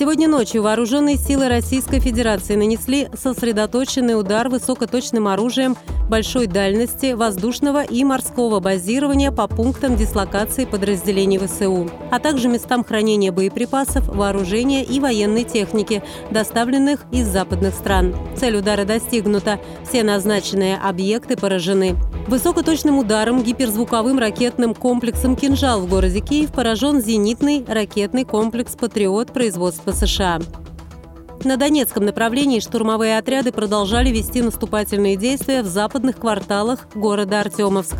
Сегодня ночью вооруженные силы Российской Федерации нанесли сосредоточенный удар высокоточным оружием большой дальности воздушного и морского базирования по пунктам дислокации подразделений ВСУ, а также местам хранения боеприпасов, вооружения и военной техники, доставленных из западных стран. Цель удара достигнута. Все назначенные объекты поражены. Высокоточным ударом гиперзвуковым ракетным комплексом «Кинжал» в городе Киев поражен зенитный ракетный комплекс «Патриот» производства США. На Донецком направлении штурмовые отряды продолжали вести наступательные действия в западных кварталах города Артемовск.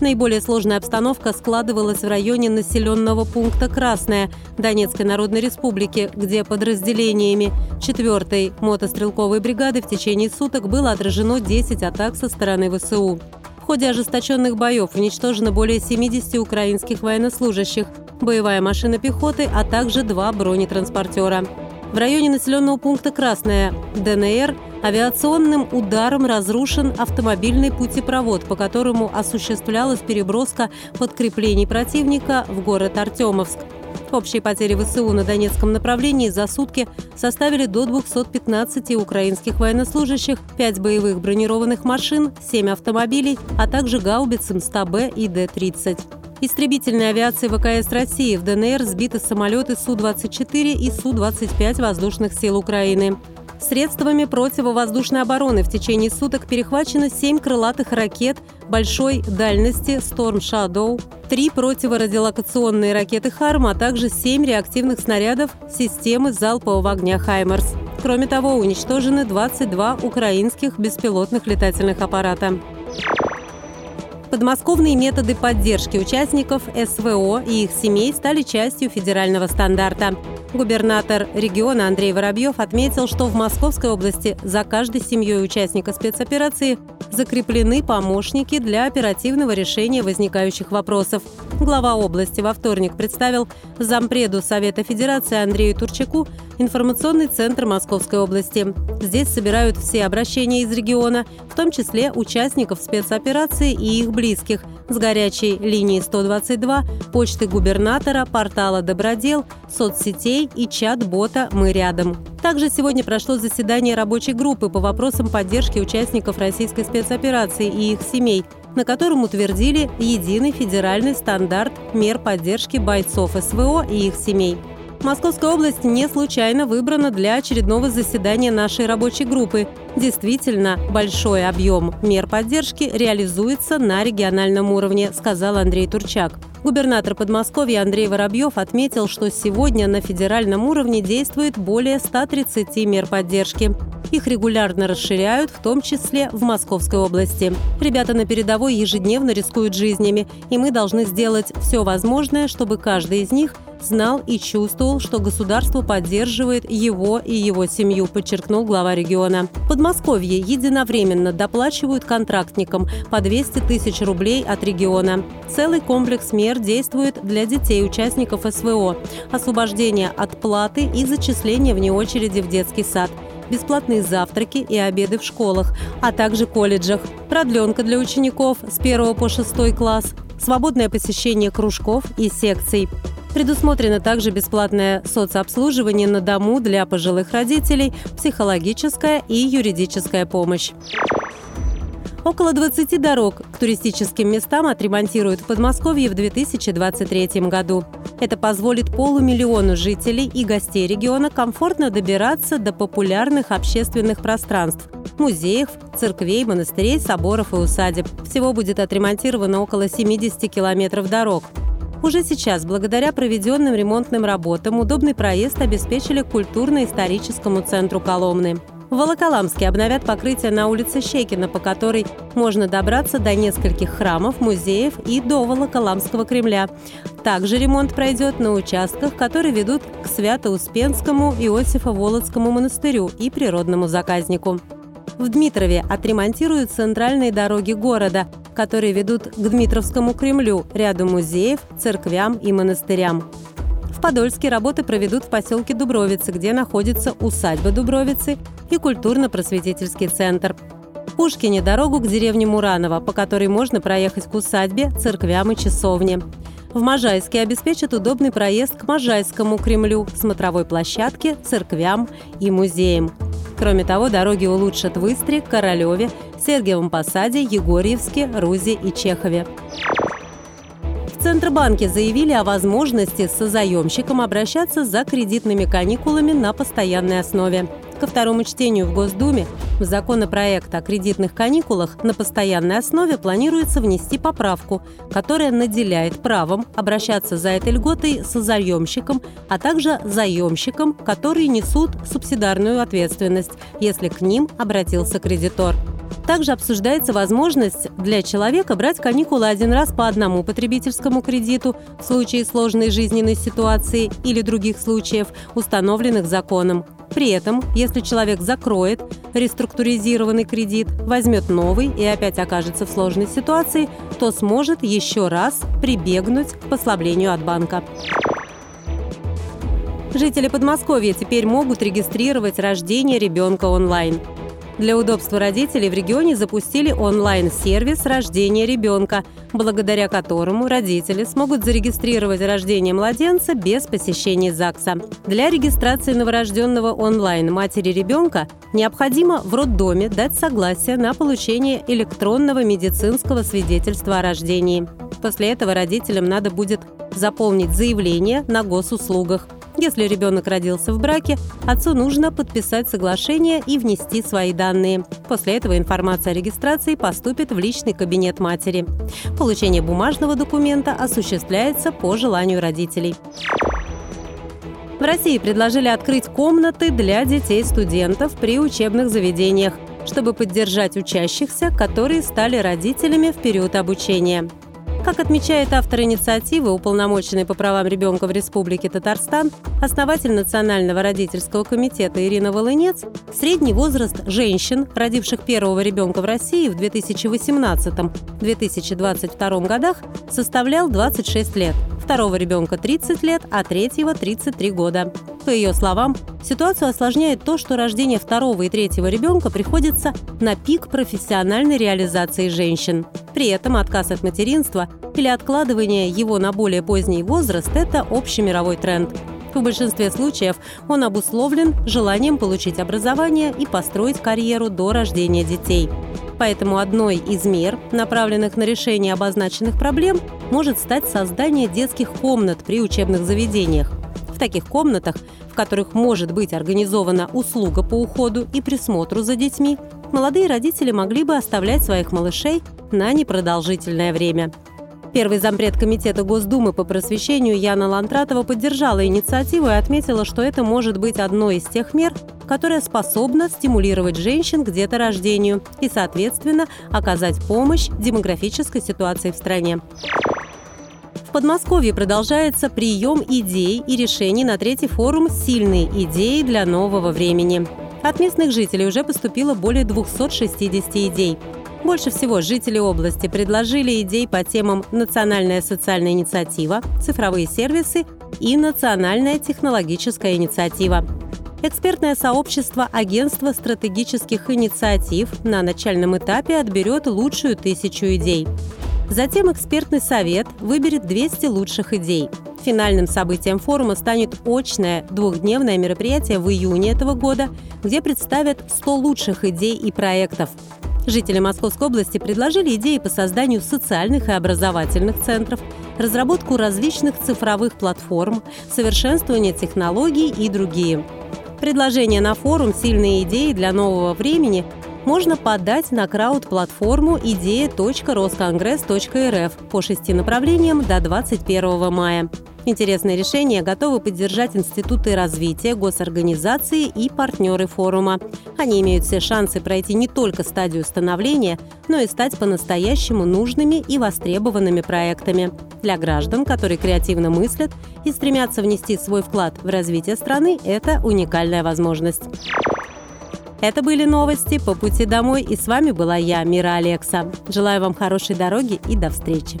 Наиболее сложная обстановка складывалась в районе населенного пункта Красная Донецкой Народной Республики, где подразделениями 4-й мотострелковой бригады в течение суток было отражено 10 атак со стороны ВСУ. В ходе ожесточенных боев уничтожено более 70 украинских военнослужащих, боевая машина пехоты, а также два бронетранспортера. В районе населенного пункта Красная ДНР авиационным ударом разрушен автомобильный путепровод, по которому осуществлялась переброска подкреплений противника в город Артемовск. Общие потери ВСУ на Донецком направлении за сутки составили до 215 украинских военнослужащих, 5 боевых бронированных машин, 7 автомобилей, а также гаубиц МСТ-Б и Д-30. Истребительной авиации ВКС России в ДНР сбиты самолеты Су-24 и Су-25 воздушных сил Украины. Средствами противовоздушной обороны в течение суток перехвачено 7 крылатых ракет большой дальности Storm Shadow, 3 противорадиолокационные ракеты «Харм», а также 7 реактивных снарядов системы залпового огня «Хаймерс». Кроме того, уничтожены 22 украинских беспилотных летательных аппарата. Подмосковные методы поддержки участников СВО и их семей стали частью федерального стандарта. Губернатор региона Андрей Воробьев отметил, что в Московской области за каждой семьей участника спецоперации закреплены помощники для оперативного решения возникающих вопросов. Глава области во вторник представил зампреду Совета Федерации Андрею Турчаку информационный центр Московской области. Здесь собирают все обращения из региона, в том числе участников спецоперации и их близких, с горячей линии 122, почты губернатора, портала «Добродел», соцсетей и чат-бота «Мы рядом». Также сегодня прошло заседание рабочей группы по вопросам поддержки участников российской спецоперации и их семей, на котором утвердили единый федеральный стандарт мер поддержки бойцов СВО и их семей. Московская область не случайно выбрана для очередного заседания нашей рабочей группы. Действительно, большой объем мер поддержки реализуется на региональном уровне, сказал Андрей Турчак. Губернатор Подмосковья Андрей Воробьев отметил, что сегодня на федеральном уровне действует более 130 мер поддержки. Их регулярно расширяют, в том числе в Московской области. Ребята на передовой ежедневно рискуют жизнями, и мы должны сделать все возможное, чтобы каждый из них знал и чувствовал, что государство поддерживает его и его семью, подчеркнул глава региона. Подмосковье единовременно доплачивают контрактникам по 200 тысяч рублей от региона. Целый комплекс мер действует для детей участников СВО. Освобождение от платы и зачисление вне очереди в детский сад бесплатные завтраки и обеды в школах, а также колледжах, продленка для учеников с 1 по 6 класс, свободное посещение кружков и секций. Предусмотрено также бесплатное соцобслуживание на дому для пожилых родителей, психологическая и юридическая помощь. Около 20 дорог к туристическим местам отремонтируют в Подмосковье в 2023 году. Это позволит полумиллиону жителей и гостей региона комфортно добираться до популярных общественных пространств – музеев, церквей, монастырей, соборов и усадеб. Всего будет отремонтировано около 70 километров дорог. Уже сейчас, благодаря проведенным ремонтным работам, удобный проезд обеспечили культурно-историческому центру Коломны. В Волоколамске обновят покрытие на улице Щекина, по которой можно добраться до нескольких храмов, музеев и до Волоколамского Кремля. Также ремонт пройдет на участках, которые ведут к Свято-Успенскому Иосифо-Володскому монастырю и природному заказнику. В Дмитрове отремонтируют центральные дороги города, которые ведут к Дмитровскому Кремлю, ряду музеев, церквям и монастырям. В Подольске работы проведут в поселке Дубровицы, где находится усадьба Дубровицы и культурно-просветительский центр. Пушкине дорогу к деревне Мураново, по которой можно проехать к усадьбе, церквям и часовне. В Можайске обеспечат удобный проезд к Можайскому Кремлю, смотровой площадке, церквям и музеям. Кроме того, дороги улучшат в Истре, Королеве, Сергиевом Посаде, Егорьевске, Рузе и Чехове. В Центробанке заявили о возможности с заемщиком обращаться за кредитными каникулами на постоянной основе. Ко второму чтению в Госдуме в законопроект о кредитных каникулах на постоянной основе планируется внести поправку, которая наделяет правом обращаться за этой льготой с заемщиком, а также заемщикам, которые несут субсидарную ответственность, если к ним обратился кредитор. Также обсуждается возможность для человека брать каникулы один раз по одному потребительскому кредиту в случае сложной жизненной ситуации или других случаев, установленных законом. При этом, если человек закроет реструктуризированный кредит, возьмет новый и опять окажется в сложной ситуации, то сможет еще раз прибегнуть к послаблению от банка. Жители Подмосковья теперь могут регистрировать рождение ребенка онлайн. Для удобства родителей в регионе запустили онлайн-сервис рождения ребенка, благодаря которому родители смогут зарегистрировать рождение младенца без посещения ЗАГСа. Для регистрации новорожденного онлайн матери ребенка необходимо в роддоме дать согласие на получение электронного медицинского свидетельства о рождении. После этого родителям надо будет заполнить заявление на госуслугах. Если ребенок родился в браке, отцу нужно подписать соглашение и внести свои данные. После этого информация о регистрации поступит в личный кабинет матери. Получение бумажного документа осуществляется по желанию родителей. В России предложили открыть комнаты для детей-студентов при учебных заведениях, чтобы поддержать учащихся, которые стали родителями в период обучения. Как отмечает автор инициативы, уполномоченный по правам ребенка в Республике Татарстан, основатель Национального родительского комитета Ирина Волынец, средний возраст женщин, родивших первого ребенка в России в 2018-2022 годах, составлял 26 лет, второго ребенка 30 лет, а третьего 33 года. По ее словам, ситуацию осложняет то, что рождение второго и третьего ребенка приходится на пик профессиональной реализации женщин. При этом отказ от материнства или откладывание его на более поздний возраст – это общемировой тренд. В большинстве случаев он обусловлен желанием получить образование и построить карьеру до рождения детей. Поэтому одной из мер, направленных на решение обозначенных проблем, может стать создание детских комнат при учебных заведениях. В таких комнатах, в которых может быть организована услуга по уходу и присмотру за детьми, молодые родители могли бы оставлять своих малышей на непродолжительное время. Первый зампред Комитета Госдумы по просвещению Яна Лантратова поддержала инициативу и отметила, что это может быть одной из тех мер, которая способна стимулировать женщин к деторождению и, соответственно, оказать помощь демографической ситуации в стране. В Подмосковье продолжается прием идей и решений на третий форум «Сильные идеи для нового времени». От местных жителей уже поступило более 260 идей. Больше всего жители области предложили идей по темам «Национальная социальная инициатива», «Цифровые сервисы» и «Национальная технологическая инициатива». Экспертное сообщество Агентства стратегических инициатив на начальном этапе отберет лучшую тысячу идей. Затем экспертный совет выберет 200 лучших идей. Финальным событием форума станет очное двухдневное мероприятие в июне этого года, где представят 100 лучших идей и проектов. Жители Московской области предложили идеи по созданию социальных и образовательных центров, разработку различных цифровых платформ, совершенствование технологий и другие. Предложения на форум «Сильные идеи для нового времени» можно подать на крауд-платформу идея.росконгресс.рф по шести направлениям до 21 мая. Интересные решения готовы поддержать институты развития, госорганизации и партнеры форума. Они имеют все шансы пройти не только стадию становления, но и стать по-настоящему нужными и востребованными проектами. Для граждан, которые креативно мыслят и стремятся внести свой вклад в развитие страны, это уникальная возможность. Это были новости по пути домой, и с вами была я, Мира Алекса. Желаю вам хорошей дороги и до встречи.